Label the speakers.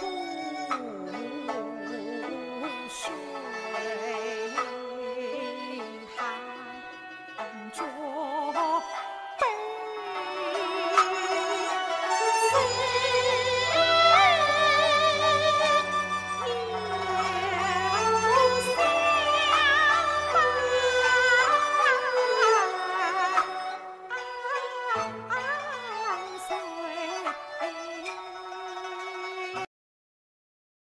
Speaker 1: cool.